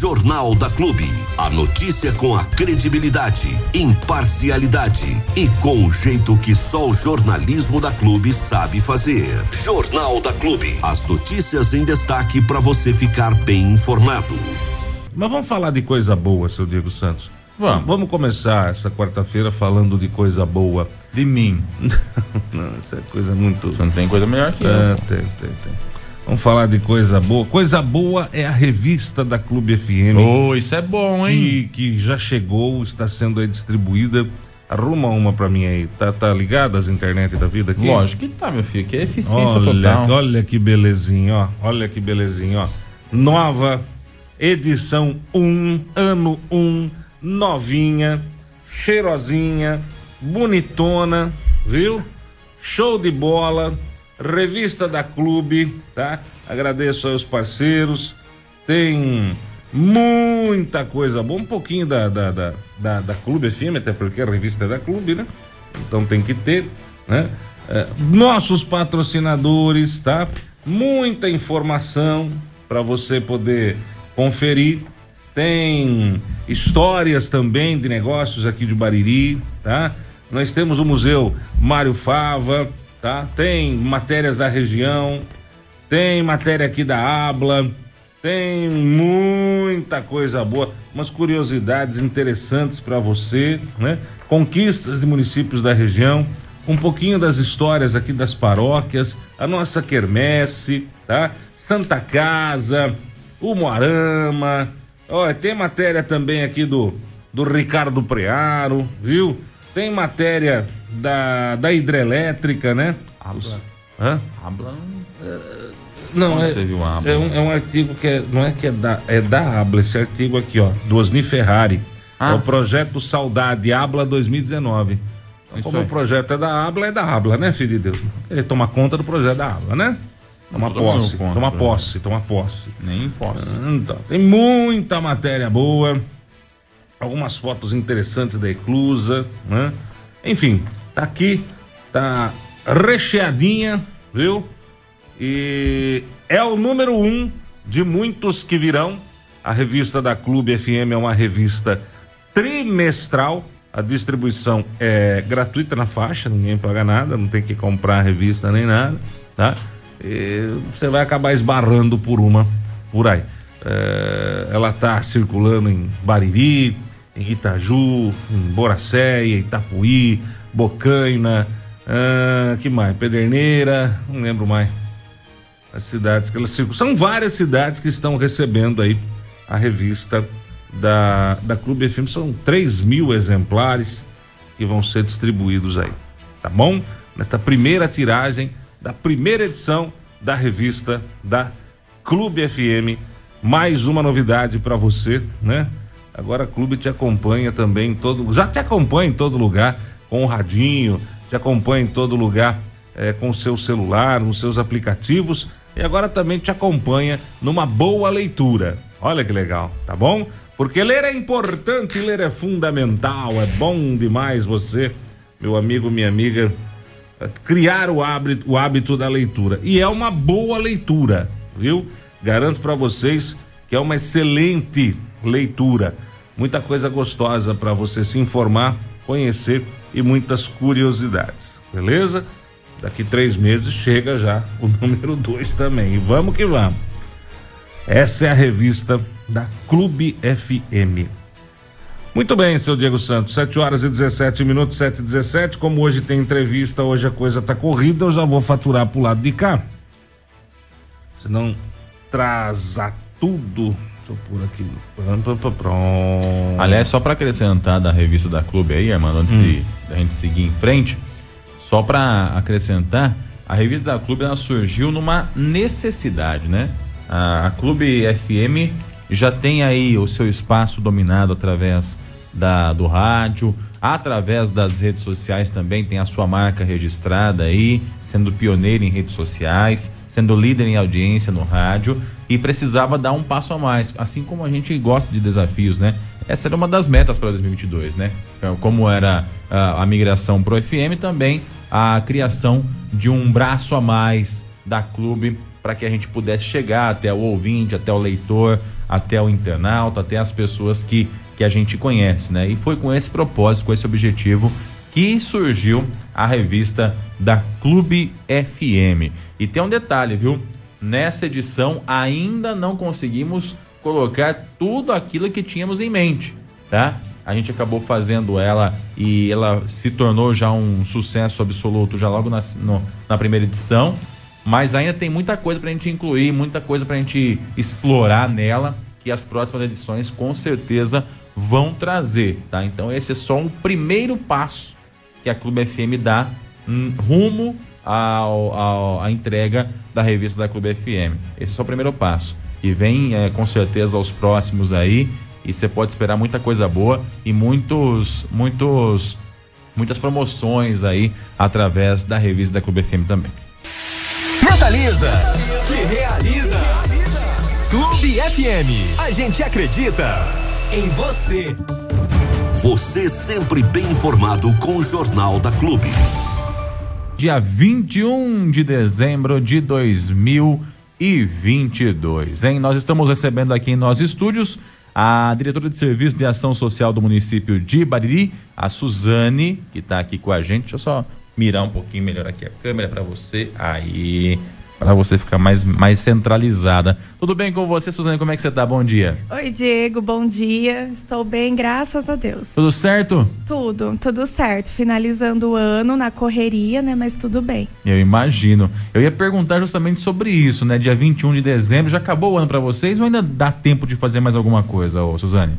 Jornal da Clube. A notícia com a credibilidade, imparcialidade e com o jeito que só o jornalismo da Clube sabe fazer. Jornal da Clube. As notícias em destaque para você ficar bem informado. Mas vamos falar de coisa boa, seu Diego Santos. Vamos. Vamos começar essa quarta-feira falando de coisa boa. De mim. não, isso é coisa muito. Você não tem coisa melhor que É, eu. tem, tem, tem. Vamos falar de coisa boa. Coisa boa é a revista da Clube FM. Ô, isso é bom, hein? que, que já chegou, está sendo aí distribuída. Arruma uma pra mim aí. Tá, tá ligado às internet da vida aqui? Lógico que tá, meu filho. Que é eficiência Olha, total. olha que belezinha, ó. Olha que belezinha, ó. Nova edição 1, ano 1, novinha, cheirosinha, bonitona, viu? Show de bola. Revista da Clube, tá? Agradeço aos parceiros. Tem muita coisa boa, um pouquinho da, da, da, da, da Clube FM, até porque a revista é da Clube, né? Então tem que ter, né? É, nossos patrocinadores, tá? Muita informação para você poder conferir. Tem histórias também de negócios aqui de Bariri, tá? Nós temos o Museu Mário Fava, tá? Tem matérias da região, tem matéria aqui da Abla, tem muita coisa boa, umas curiosidades interessantes para você, né? Conquistas de municípios da região, um pouquinho das histórias aqui das paróquias, a nossa quermesse, tá? Santa Casa, o Moarama, olha, tem matéria também aqui do, do Ricardo Prearo, viu? Tem matéria da, da hidrelétrica, né? Abla. Hã? Abla. Não, Onde é, você viu a Abla? é, um, é um artigo que é, não é que é da, é da Abla, esse artigo aqui, ó, do Osni Ferrari. Ah, é o projeto Saudade Abla 2019. Então, Isso como aí. o projeto é da Abla, é da Abla, né, filho de Deus? Ele toma conta do projeto da Abla, né? Toma Tô tomando posse, conta, toma posse, toma posse. Nem posso. Então, tem muita matéria boa, algumas fotos interessantes da Eclusa, né? Enfim, tá aqui, tá recheadinha, viu? E é o número um de muitos que virão. A revista da Clube FM é uma revista trimestral. A distribuição é gratuita na faixa, ninguém paga nada, não tem que comprar a revista nem nada, tá? E você vai acabar esbarrando por uma por aí. É, ela tá circulando em Bariri, em Itaju, em Boracéia, Itapuí, Bocaina, ah, que mais? Pederneira, não lembro mais as cidades que elas circulam. São várias cidades que estão recebendo aí a revista da, da Clube FM. São 3 mil exemplares que vão ser distribuídos aí. Tá bom? Nesta primeira tiragem da primeira edição da revista da Clube FM. Mais uma novidade para você, né? Agora a Clube te acompanha também em todo. Já te acompanha em todo lugar com o radinho, te acompanha em todo lugar eh, com o seu celular, nos seus aplicativos e agora também te acompanha numa boa leitura. Olha que legal, tá bom? Porque ler é importante, ler é fundamental, é bom demais você, meu amigo, minha amiga, eh, criar o hábito, o hábito da leitura. E é uma boa leitura, viu? Garanto para vocês que é uma excelente leitura. Muita coisa gostosa para você se informar, conhecer e muitas curiosidades, beleza? Daqui três meses chega já o número dois também. E vamos que vamos. Essa é a revista da Clube FM. Muito bem, seu Diego Santos. 7 horas e 17 minutos, 7 e 17. Como hoje tem entrevista, hoje a coisa tá corrida, eu já vou faturar pro lado de cá. Senão traza tudo. Eu pôr aqui. Pronto. Aliás, só para acrescentar da revista da Clube aí, Armando, antes de da gente seguir em frente, só para acrescentar, a revista da Clube ela surgiu numa necessidade, né? A, a Clube FM já tem aí o seu espaço dominado através da, do rádio, através das redes sociais também tem a sua marca registrada aí, sendo pioneiro em redes sociais, sendo líder em audiência no rádio e precisava dar um passo a mais, assim como a gente gosta de desafios, né? Essa era uma das metas para 2022, né? Como era a, a migração pro FM, também a criação de um braço a mais da clube para que a gente pudesse chegar até o ouvinte, até o leitor, até o internauta, até as pessoas que, que a gente conhece, né? E foi com esse propósito, com esse objetivo que surgiu a revista da Clube FM. E tem um detalhe, viu? Nessa edição ainda não conseguimos colocar tudo aquilo que tínhamos em mente, tá? A gente acabou fazendo ela e ela se tornou já um sucesso absoluto já logo na, no, na primeira edição. Mas ainda tem muita coisa para a gente incluir, muita coisa para a gente explorar nela, que as próximas edições com certeza vão trazer, tá? Então esse é só um primeiro passo que a Clube FM dá hum, rumo ao, ao, à entrega da revista da Clube FM. Esse é só o primeiro passo que vem é, com certeza aos próximos aí e você pode esperar muita coisa boa e muitos, muitos, muitas promoções aí através da revista da Clube FM também. Mentaliza, se realiza. Clube FM, a gente acredita em você. Você sempre bem informado com o Jornal da Clube. Dia 21 de dezembro de 2020 e 22, hein? Nós estamos recebendo aqui em nossos estúdios a diretora de Serviço de Ação Social do município de Bariri, a Suzane, que está aqui com a gente. Deixa eu só mirar um pouquinho melhor aqui a câmera para você. Aí para você ficar mais, mais centralizada. Tudo bem com você, Suzane? Como é que você tá? Bom dia. Oi, Diego, bom dia. Estou bem, graças a Deus. Tudo certo? Tudo, tudo certo. Finalizando o ano na correria, né? Mas tudo bem. Eu imagino. Eu ia perguntar justamente sobre isso, né? Dia 21 de dezembro, já acabou o ano para vocês ou ainda dá tempo de fazer mais alguma coisa, ô, Suzane?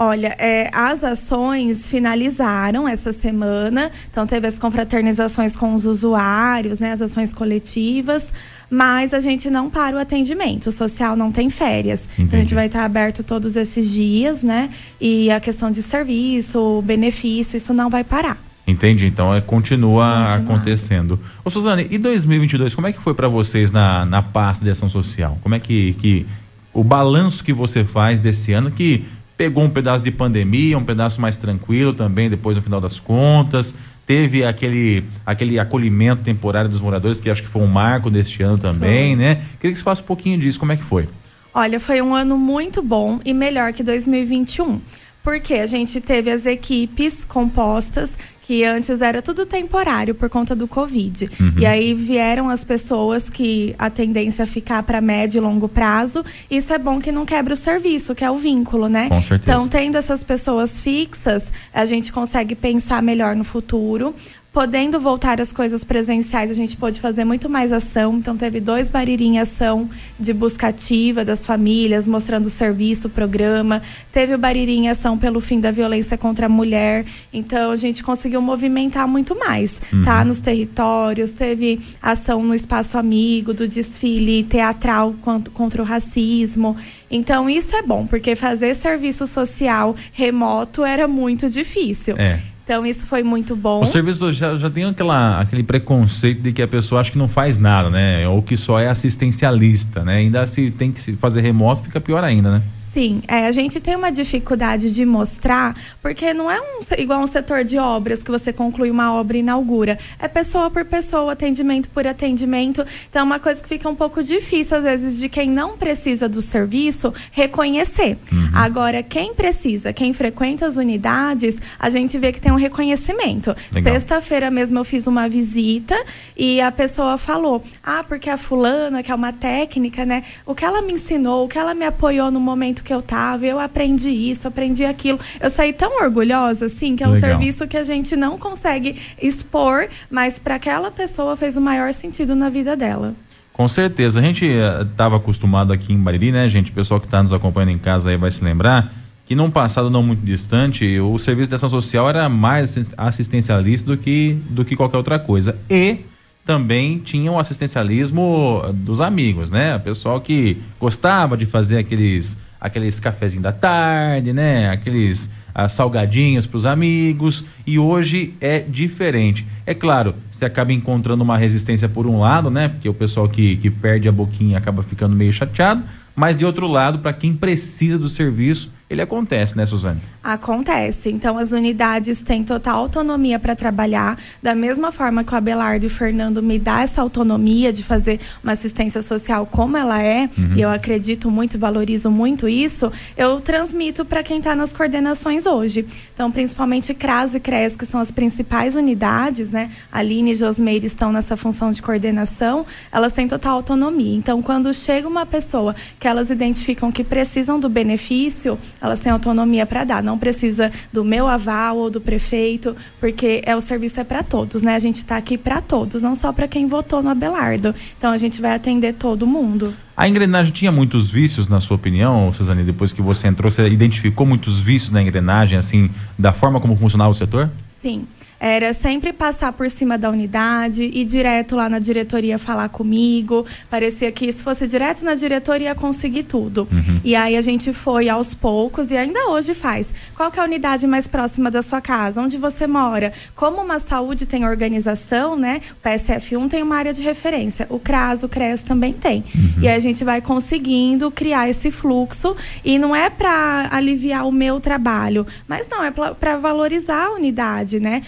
Olha, é, as ações finalizaram essa semana, então teve as confraternizações com os usuários, né, as ações coletivas, mas a gente não para o atendimento. O social não tem férias. Então a gente vai estar aberto todos esses dias, né? E a questão de serviço, benefício, isso não vai parar. Entendi, então é, continua acontecendo. Ô Suzane, e 2022, como é que foi para vocês na, na pasta de ação social? Como é que, que o balanço que você faz desse ano que pegou um pedaço de pandemia, um pedaço mais tranquilo também, depois no final das contas. Teve aquele, aquele acolhimento temporário dos moradores, que acho que foi um marco deste ano também, foi. né? Queria que você falasse um pouquinho disso, como é que foi? Olha, foi um ano muito bom e melhor que 2021 porque a gente teve as equipes compostas que antes era tudo temporário por conta do Covid. Uhum. E aí vieram as pessoas que a tendência é ficar para médio e longo prazo. Isso é bom que não quebra o serviço, que é o vínculo, né? Com certeza. Então, tendo essas pessoas fixas, a gente consegue pensar melhor no futuro podendo voltar as coisas presenciais, a gente pôde fazer muito mais ação. Então, teve dois Bariri em ação de busca ativa das famílias, mostrando o serviço, o programa. Teve o Bariri em ação pelo fim da violência contra a mulher. Então, a gente conseguiu movimentar muito mais, uhum. tá? Nos territórios. Teve ação no espaço amigo, do desfile teatral contra o racismo. Então, isso é bom, porque fazer serviço social remoto era muito difícil. É. Então isso foi muito bom. O serviço já, já tem aquela, aquele preconceito de que a pessoa acha que não faz nada, né? Ou que só é assistencialista, né? Ainda se tem que fazer remoto, fica pior ainda, né? Sim, é, a gente tem uma dificuldade de mostrar, porque não é um, igual um setor de obras que você conclui uma obra e inaugura. É pessoa por pessoa, atendimento por atendimento. Então é uma coisa que fica um pouco difícil, às vezes, de quem não precisa do serviço reconhecer. Uhum. Agora, quem precisa, quem frequenta as unidades, a gente vê que tem um reconhecimento. Sexta-feira mesmo eu fiz uma visita e a pessoa falou: Ah, porque a fulana, que é uma técnica, né? O que ela me ensinou, o que ela me apoiou no momento momento que eu tava, eu aprendi isso, aprendi aquilo. Eu saí tão orgulhosa, assim, que é um Legal. serviço que a gente não consegue expor, mas para aquela pessoa fez o maior sentido na vida dela. Com certeza. A gente estava eh, acostumado aqui em Bariri, né, gente? O pessoal que está nos acompanhando em casa aí vai se lembrar que num passado não muito distante, o serviço de ação social era mais assistencialista do que, do que qualquer outra coisa. E também tinha o assistencialismo dos amigos, né? O pessoal que gostava de fazer aqueles aqueles cafezinhos da tarde, né? Aqueles ah, salgadinhos para os amigos. E hoje é diferente. É claro, você acaba encontrando uma resistência por um lado, né? Porque o pessoal que, que perde a boquinha acaba ficando meio chateado. Mas de outro lado, para quem precisa do serviço, ele acontece, né, Suzane? Acontece. Então, as unidades têm total autonomia para trabalhar. Da mesma forma que o Abelardo e o Fernando me dá essa autonomia de fazer uma assistência social como ela é, uhum. e eu acredito muito e valorizo muito isso, eu transmito para quem está nas coordenações hoje. Então, principalmente CRAS e CRES, que são as principais unidades, né? Aline e Josmeire estão nessa função de coordenação, elas têm total autonomia. Então, quando chega uma pessoa que elas identificam que precisam do benefício, elas têm autonomia para dar. Não precisa do meu aval ou do prefeito, porque é o serviço é para todos, né? A gente está aqui para todos, não só para quem votou no Abelardo. Então a gente vai atender todo mundo. A engrenagem tinha muitos vícios, na sua opinião, Suzane? Depois que você entrou, você identificou muitos vícios na engrenagem, assim, da forma como funcionava o setor? Sim era sempre passar por cima da unidade, ir direto lá na diretoria falar comigo. Parecia que se fosse direto na diretoria ia conseguir tudo. Uhum. E aí a gente foi aos poucos e ainda hoje faz. Qual é a unidade mais próxima da sua casa? Onde você mora? Como uma saúde tem organização, né? O PSF1 tem uma área de referência. O CRAS, o CRES também tem. Uhum. E aí a gente vai conseguindo criar esse fluxo e não é para aliviar o meu trabalho, mas não é para valorizar a unidade, né?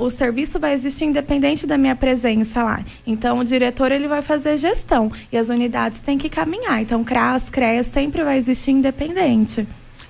O serviço vai existir independente da minha presença lá. Então, o diretor ele vai fazer gestão e as unidades têm que caminhar. Então, CRAS, CREAS sempre vai existir independente.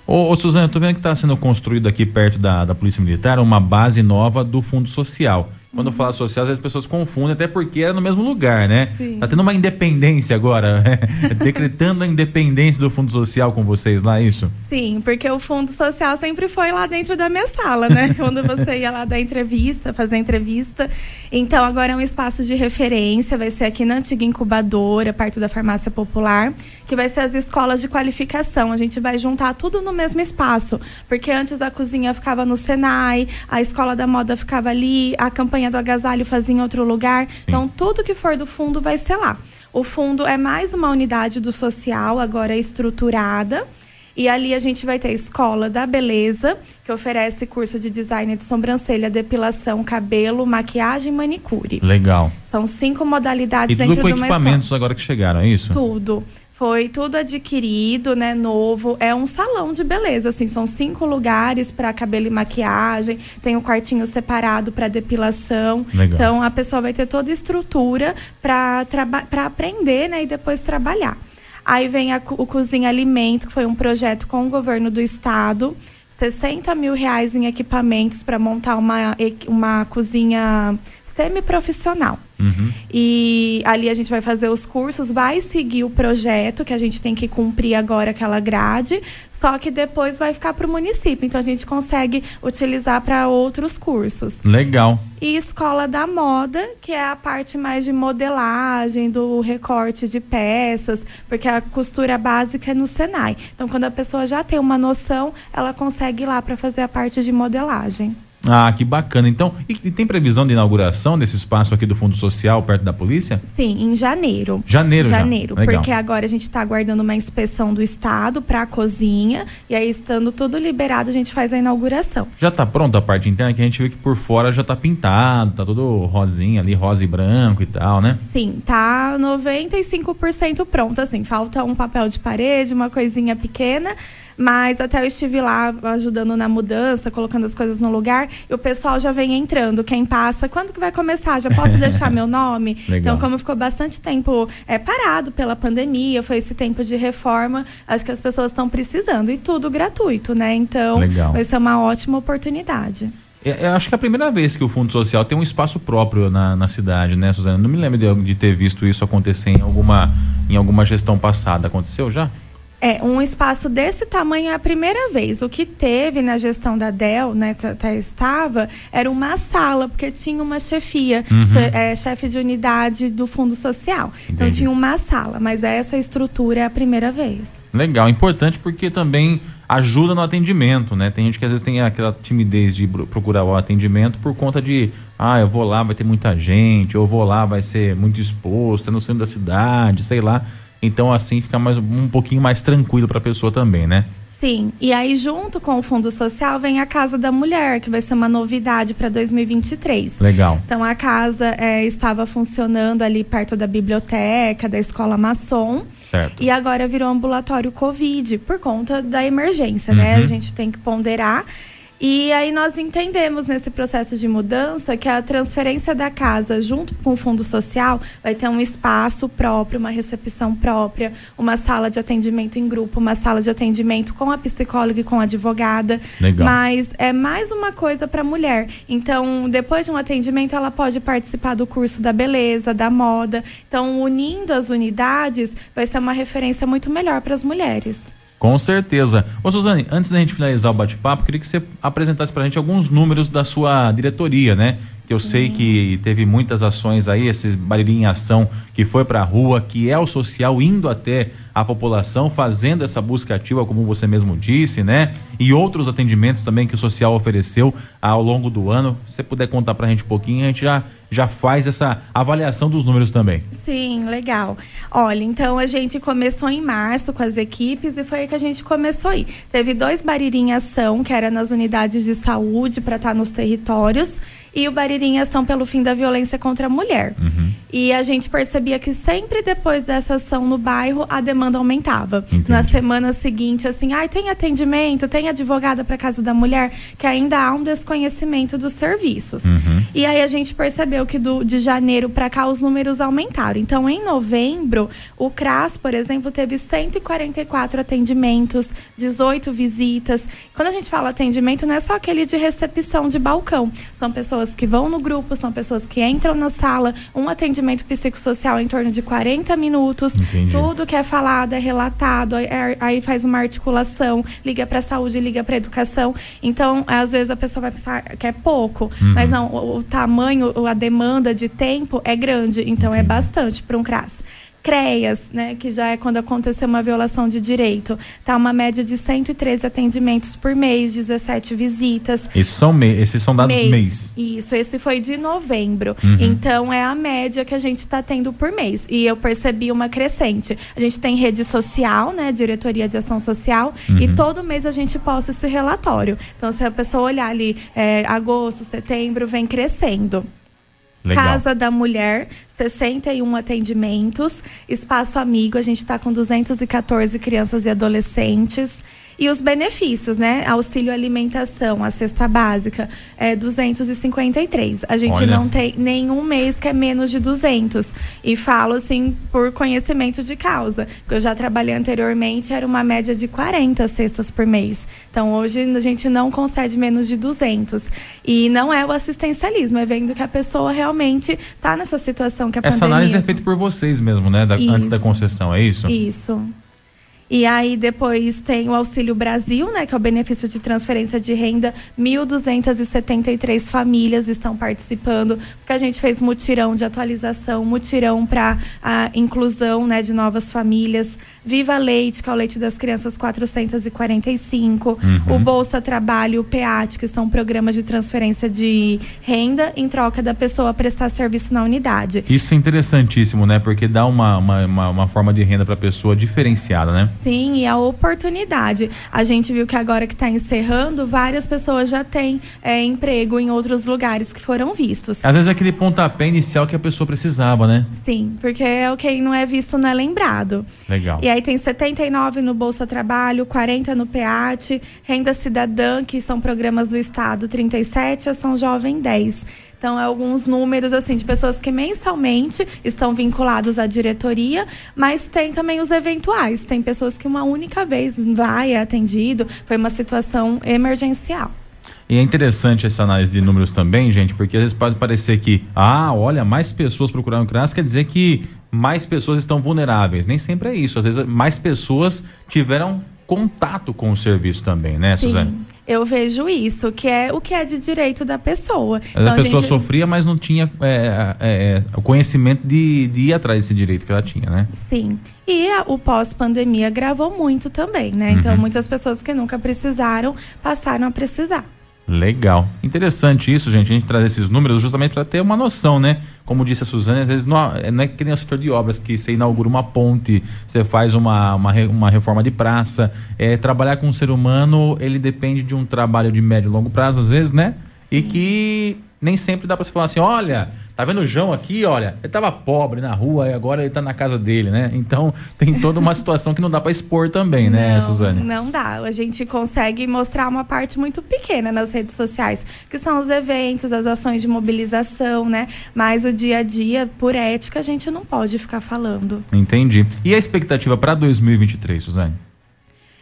Ô, ô Suzana, tô vendo que está sendo construído aqui perto da, da Polícia Militar uma base nova do Fundo Social. Quando uhum. fala social, às vezes as pessoas confundem, até porque era no mesmo lugar, né? Sim. Tá tendo uma independência agora, decretando a independência do Fundo Social com vocês lá, é isso? Sim, porque o Fundo Social sempre foi lá dentro da minha sala, né? Quando você ia lá dar entrevista, fazer entrevista. Então, agora é um espaço de referência, vai ser aqui na antiga incubadora, perto da farmácia popular, que vai ser as escolas de qualificação. A gente vai juntar tudo no mesmo espaço, porque antes a cozinha ficava no Senai, a escola da moda ficava ali, a campanha do agasalho fazia em outro lugar. Sim. Então, tudo que for do fundo vai ser lá. O fundo é mais uma unidade do social, agora estruturada. E ali a gente vai ter a Escola da Beleza, que oferece curso de design de sobrancelha, depilação, cabelo, maquiagem e manicure. Legal. São cinco modalidades e dentro tudo com equipamentos agora que chegaram, é isso? Tudo. Foi tudo adquirido, né, novo. É um salão de beleza, assim, são cinco lugares para cabelo e maquiagem, tem um quartinho separado para depilação. Legal. Então a pessoa vai ter toda a estrutura para aprender, né, e depois trabalhar. Aí vem a, o Cozinha Alimento, que foi um projeto com o governo do estado. 60 mil reais em equipamentos para montar uma, uma cozinha semi-profissional. Uhum. E ali a gente vai fazer os cursos, vai seguir o projeto que a gente tem que cumprir agora aquela grade, só que depois vai ficar para o município. Então a gente consegue utilizar para outros cursos. Legal. E escola da moda, que é a parte mais de modelagem, do recorte de peças, porque a costura básica é no Senai. Então quando a pessoa já tem uma noção, ela consegue ir lá para fazer a parte de modelagem. Ah, que bacana. Então, e, tem previsão de inauguração desse espaço aqui do Fundo Social perto da polícia? Sim, em janeiro. Janeiro, Janeiro, já. porque agora a gente está aguardando uma inspeção do Estado para a cozinha e aí estando tudo liberado a gente faz a inauguração. Já está pronta a parte interna que a gente vê que por fora já está pintado, tá tudo rosinha ali, rosa e branco e tal, né? Sim, tá 95% pronto, assim, falta um papel de parede, uma coisinha pequena mas até eu estive lá ajudando na mudança, colocando as coisas no lugar, e o pessoal já vem entrando. Quem passa, quando que vai começar? Já posso deixar meu nome? Então, como ficou bastante tempo é, parado pela pandemia, foi esse tempo de reforma, acho que as pessoas estão precisando. E tudo gratuito, né? Então, Legal. vai ser uma ótima oportunidade. É, acho que é a primeira vez que o Fundo Social tem um espaço próprio na, na cidade, né, Suzana? Não me lembro de, de, ter visto isso acontecer em alguma, em alguma gestão passada. Aconteceu já? É, um espaço desse tamanho é a primeira vez. O que teve na gestão da Dell, né, que eu até estava, era uma sala, porque tinha uma chefia, uhum. che, é, chefe de unidade do Fundo Social. Então, Entendi. Então tinha uma sala, mas essa estrutura é a primeira vez. Legal, importante porque também ajuda no atendimento, né? Tem gente que às vezes tem aquela timidez de procurar o atendimento por conta de, ah, eu vou lá, vai ter muita gente, ou eu vou lá, vai ser muito exposto, é no centro da cidade, sei lá. Então assim fica mais um pouquinho mais tranquilo para a pessoa também, né? Sim, e aí junto com o Fundo Social vem a Casa da Mulher, que vai ser uma novidade para 2023. Legal. Então a casa é, estava funcionando ali perto da biblioteca, da escola maçom. Certo. E agora virou ambulatório Covid, por conta da emergência, né? Uhum. A gente tem que ponderar. E aí nós entendemos nesse processo de mudança que a transferência da casa junto com o fundo social vai ter um espaço próprio, uma recepção própria, uma sala de atendimento em grupo, uma sala de atendimento com a psicóloga e com a advogada. Legal. Mas é mais uma coisa para a mulher. Então, depois de um atendimento, ela pode participar do curso da beleza, da moda. Então, unindo as unidades, vai ser uma referência muito melhor para as mulheres. Com certeza. Ô Suzane, antes da gente finalizar o bate-papo, queria que você apresentasse pra gente alguns números da sua diretoria, né? Que eu sei que teve muitas ações aí, esses Bariri em Ação, que foi pra rua, que é o social indo até a população, fazendo essa busca ativa, como você mesmo disse, né? E outros atendimentos também que o social ofereceu ao longo do ano. Se você puder contar pra gente um pouquinho, a gente já, já faz essa avaliação dos números também. Sim, legal. Olha, então a gente começou em março com as equipes e foi aí que a gente começou aí. Teve dois Bariri em Ação, que era nas unidades de saúde para estar nos territórios, e o Bariri em Ação pelo fim da violência contra a mulher. E a gente percebia que sempre depois dessa ação no bairro, a demanda aumentava. Entendi. Na semana seguinte, assim, ai, tem atendimento, tem advogada para casa da mulher, que ainda há um desconhecimento dos serviços. E aí a gente percebeu que do, de janeiro para cá os números aumentaram. Então, em novembro, o CRAS, por exemplo, teve 144 atendimentos, 18 visitas. Quando a gente fala atendimento, não é só aquele de recepção de balcão. São pessoas que vão no grupo, são pessoas que entram na sala, um atendimento psicossocial em torno de 40 minutos. Entendi. Tudo que é falado é relatado, aí- faz uma articulação, liga para saúde, liga para educação. Então, às vezes a pessoa vai pensar que é pouco, mas não, o, o tamanho, a demanda de tempo é grande, então é bastante para um CRAS. CREAS, né, que já é quando aconteceu uma violação de direito, tá uma média de 113 atendimentos por mês, 17 visitas. Esses são, me esses são dados do mês. Isso, esse foi de novembro. Uhum. Então é a média que a gente está tendo por mês. E eu percebi uma crescente. A gente tem rede social, né? Diretoria de Ação Social. Uhum. E todo mês a gente posta esse relatório. Então, se a pessoa olhar ali, é, agosto, setembro, vem crescendo. Casa da Mulher, 61 atendimentos. Espaço Amigo, a gente está com 214 crianças e adolescentes. E os benefícios, né? Auxílio alimentação, a cesta básica, é 253. A gente Olha. não tem nenhum mês que é menos de 200. E falo assim por conhecimento de causa. Porque eu já trabalhei anteriormente, era uma média de 40 cestas por mês. Então hoje a gente não concede menos de 200. E não é o assistencialismo, é vendo que a pessoa realmente está nessa situação que a Essa pandemia... análise é feita por vocês mesmo, né? Da- antes da concessão, é isso? Isso. E aí depois tem o Auxílio Brasil, né, que é o benefício de transferência de renda. 1.273 famílias estão participando, porque a gente fez mutirão de atualização, mutirão para a inclusão, né, de novas famílias. Viva Leite, que é o leite das crianças 445. O Bolsa Trabalho, o PEAT, que são programas de transferência de renda em troca da pessoa prestar serviço na unidade. Isso é interessantíssimo, né? Porque dá uma, uma, uma, uma forma de renda para a pessoa diferenciada, né? Sim, e a oportunidade. A gente viu que agora que está encerrando, várias pessoas já têm é, emprego em outros lugares que foram vistos. Às vezes é aquele pontapé inicial que a pessoa precisava, né? Sim, porque é o que não é visto não é lembrado. Legal. E aí tem 79 no Bolsa Trabalho, 40 no PEAT, Renda Cidadã, que são programas do Estado, 37, Ação Jovem 10. Então, é alguns números assim de pessoas que mensalmente estão vinculados à diretoria, mas tem também os eventuais. Tem pessoas que uma única vez vai, é atendido, foi uma situação emergencial. E é interessante essa análise de números também, gente, porque às vezes pode parecer que, ah, olha, mais pessoas procuraram o CRAS, quer dizer que mais pessoas estão vulneráveis. Nem sempre é isso. Às vezes mais pessoas tiveram contato com o serviço também, né, Suzane? Eu vejo isso, que é o que é de direito da pessoa. Vezes a pessoa sofria, mas não tinha é, é, é, o conhecimento de, de ir atrás desse direito que ela tinha, né? Sim. E a- o pós-pandemia gravou muito também, né? Então, Uhum. muitas pessoas que nunca precisaram passaram a precisar. Legal. Interessante isso, gente. A gente traz esses números justamente para ter uma noção, né? Como disse a Suzane, às vezes não, não é que nem o setor de obras, que você inaugura uma ponte, você faz uma, uma, uma reforma de praça. É, trabalhar com o ser humano, ele depende de um trabalho de médio e longo prazo, às vezes, né? Sim. E que nem sempre dá para você falar assim, olha, tá vendo o João aqui, olha, ele tava pobre na rua e agora ele tá na casa dele, né? Então tem toda uma situação que não dá para expor também, né, não, Suzane? Não dá. A gente consegue mostrar uma parte muito pequena nas redes sociais, que são os eventos, as ações de mobilização, né? Mas o dia a dia, por ética, a gente não pode ficar falando. Entendi. E a expectativa para 2023, Suzane?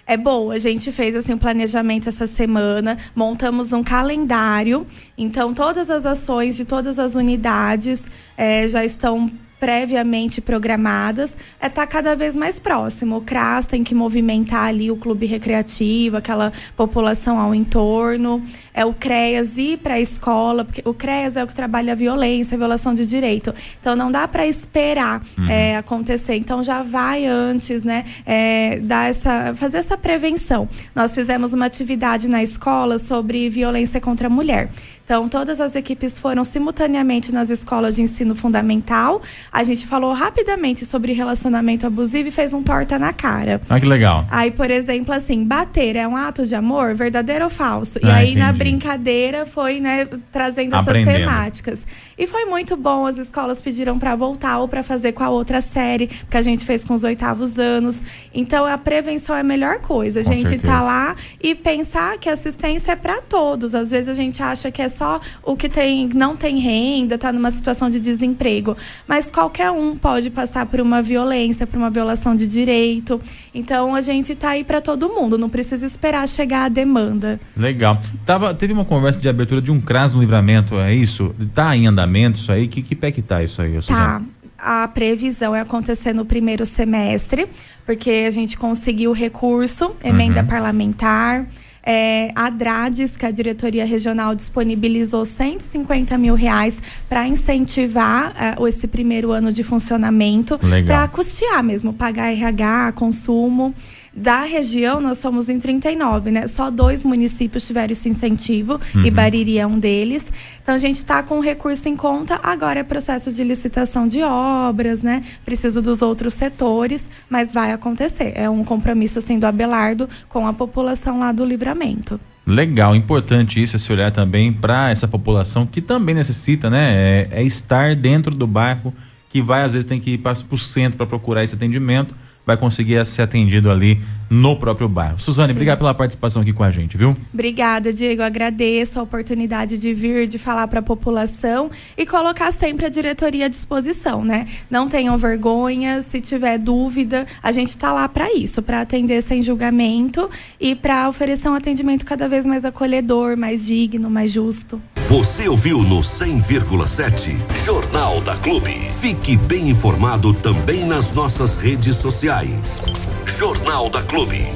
É boa. A gente fez assim um planejamento essa semana, montamos um calendário. Então todas as ações de todas as unidades é, já estão previamente programadas, é estar tá cada vez mais próximo. O CRAS tem que movimentar ali o clube recreativo, aquela população ao entorno. É o CREAS ir para a escola, porque o CREAS é o que trabalha a violência, a violação de direito. Então não dá para esperar uhum. é, acontecer. Então já vai antes, né? É, dar essa, fazer essa prevenção. Nós fizemos uma atividade na escola sobre violência contra a mulher. Então, todas as equipes foram simultaneamente nas escolas de ensino fundamental. A gente falou rapidamente sobre relacionamento abusivo e fez um torta na cara. Ah, que legal. Aí, por exemplo, assim, bater é um ato de amor, verdadeiro ou falso? Ah, e aí, entendi. na brincadeira, foi, né, trazendo essas Aprendendo. temáticas. E foi muito bom. As escolas pediram para voltar ou para fazer com a outra série, que a gente fez com os oitavos anos. Então, a prevenção é a melhor coisa. A gente tá tá lá e pensar que assistência é para todos. Às vezes a gente acha que é só o que tem, não tem renda, está numa situação de desemprego. Mas qualquer um pode passar por uma violência, por uma violação de direito. Então a gente está aí para todo mundo, não precisa esperar chegar a demanda. Legal. Tava, teve uma conversa de abertura de um CRAS no livramento, é isso? Está em andamento isso aí? Que, que pé que tá isso aí, Tá a previsão é acontecer no primeiro semestre, porque a gente conseguiu recurso, emenda uhum. parlamentar. É, a Drades, que a diretoria regional disponibilizou 150 mil reais para incentivar é, esse primeiro ano de funcionamento, para custear mesmo, pagar RH, consumo. Da região, nós somos em 39, né? Só dois municípios tiveram esse incentivo, uhum. e Bariri é um deles. Então, a gente está com o recurso em conta. Agora é processo de licitação de obras, né? Preciso dos outros setores, mas vai acontecer. É um compromisso, assim, do Abelardo com a população lá do Livramento. Legal, importante isso, esse olhar também para essa população que também necessita, né? É, é, estar dentro do bairro, que vai, às vezes, tem que ir para o centro para procurar esse atendimento vai conseguir ser atendido ali no próprio bairro. Suzane, Sim. obrigado pela participação aqui com a gente, viu? Obrigada, Diego. Agradeço a oportunidade de vir, de falar para a população e colocar sempre a diretoria à disposição, né? Não tenham vergonha, se tiver dúvida, a gente está lá para isso, para atender sem julgamento e para oferecer um atendimento cada vez mais acolhedor, mais digno, mais justo. Você ouviu no 100,7 Jornal da Clube. Fique bem informado também nas nossas redes sociais. Jornal da Clube.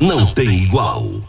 Não tem igual.